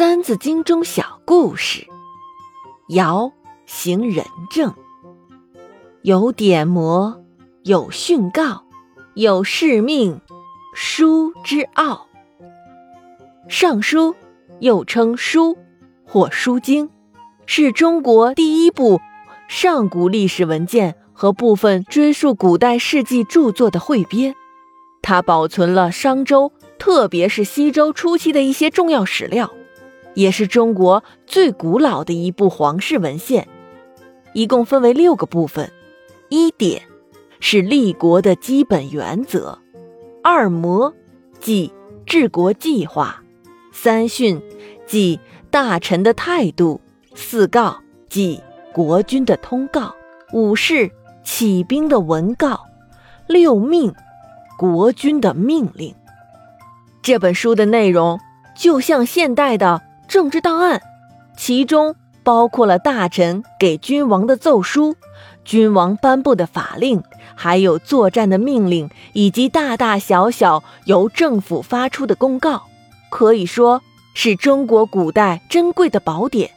三字经》中小故事：尧行仁政，有典谟，有训告，有誓命，书之奥。《尚书》又称《书》或《书经》，是中国第一部上古历史文件和部分追溯古代事迹著作的汇编。它保存了商周，特别是西周初期的一些重要史料，也是中国最古老的一部皇室文献。一共分为六个部分：一典是立国的基本原则；二模即治国计划。三训，即大臣的态度；四告，即国君的通告；五事，起兵的文告；六命，国君的命令。这本书的内容就像现代的政治档案，其中包括了大臣给君王的奏书、君王颁布的法令，还有作战的命令，以及大大小小由政府发出的公告。可以说是中国古代珍贵的宝典，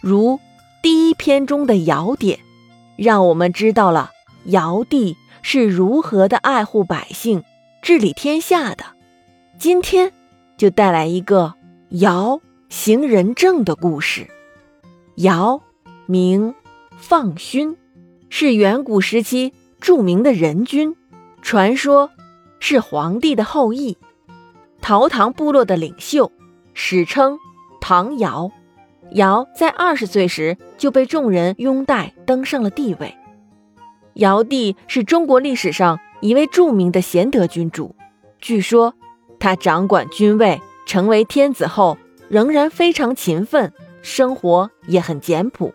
如第一篇中的尧典，让我们知道了尧帝是如何的爱护百姓、治理天下的。今天就带来一个尧行仁政的故事。尧名放勋，是远古时期著名的仁君，传说是黄帝的后裔。陶唐部落的领袖，史称唐尧。尧在二十岁时就被众人拥戴，登上了帝位。尧帝是中国历史上一位著名的贤德君主。据说他掌管军位，成为天子后，仍然非常勤奋，生活也很简朴。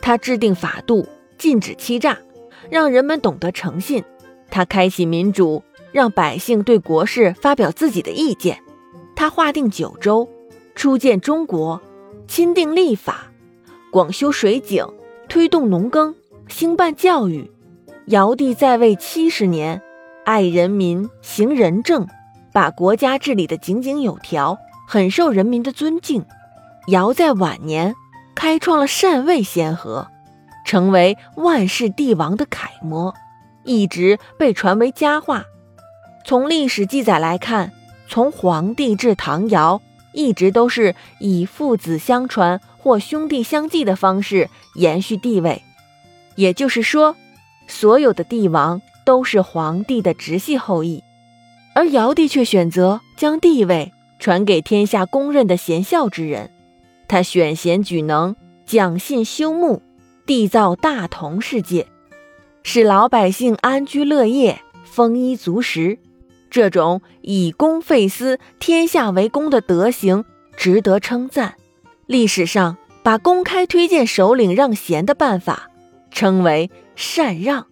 他制定法度，禁止欺诈，让人们懂得诚信。他开启民主。让百姓对国事发表自己的意见。他划定九州，初建中国，钦定立法，广修水井，推动农耕，兴办教育。尧帝在位七十年，爱人民，行仁政，把国家治理得井井有条，很受人民的尊敬。尧在晚年开创了禅位先河，成为万世帝王的楷模，一直被传为佳话。从历史记载来看，从黄帝至唐尧，一直都是以父子相传或兄弟相继的方式延续帝位。也就是说，所有的帝王都是皇帝的直系后裔，而尧帝却选择将帝位传给天下公认的贤孝之人。他选贤举能，讲信修睦，缔造大同世界，使老百姓安居乐业，丰衣足食。这种以公废私、天下为公的德行值得称赞。历史上把公开推荐首领让贤的办法称为禅让。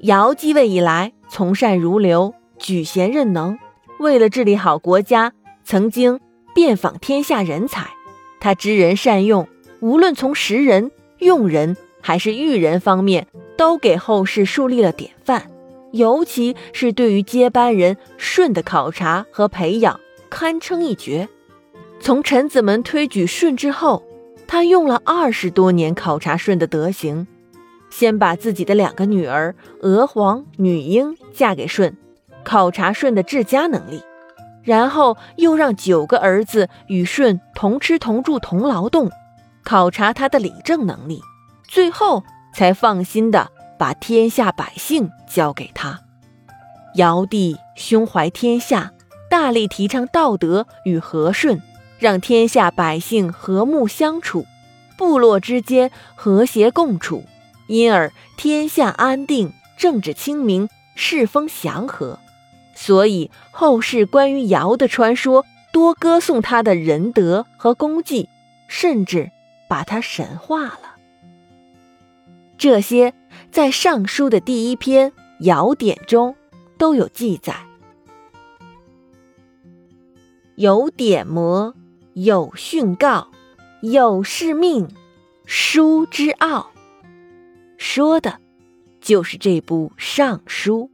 尧继位以来，从善如流，举贤任能。为了治理好国家，曾经遍访天下人才。他知人善用，无论从识人、用人还是育人方面，都给后世树立了典范。尤其是对于接班人舜的考察和培养，堪称一绝。从臣子们推举舜之后，他用了二十多年考察舜的德行。先把自己的两个女儿娥皇、女英嫁给舜，考察舜的治家能力；然后又让九个儿子与舜同吃同住同劳动，考察他的理政能力；最后才放心的。把天下百姓交给他，尧帝胸怀天下，大力提倡道德与和顺，让天下百姓和睦相处，部落之间和谐共处，因而天下安定，政治清明，世风祥和。所以后世关于尧的传说多歌颂他的仁德和功绩，甚至把他神化了。这些。在《尚书》的第一篇《尧典》中都有记载，有典谟，有训告，有誓命，书之奥。说的，就是这部《尚书》。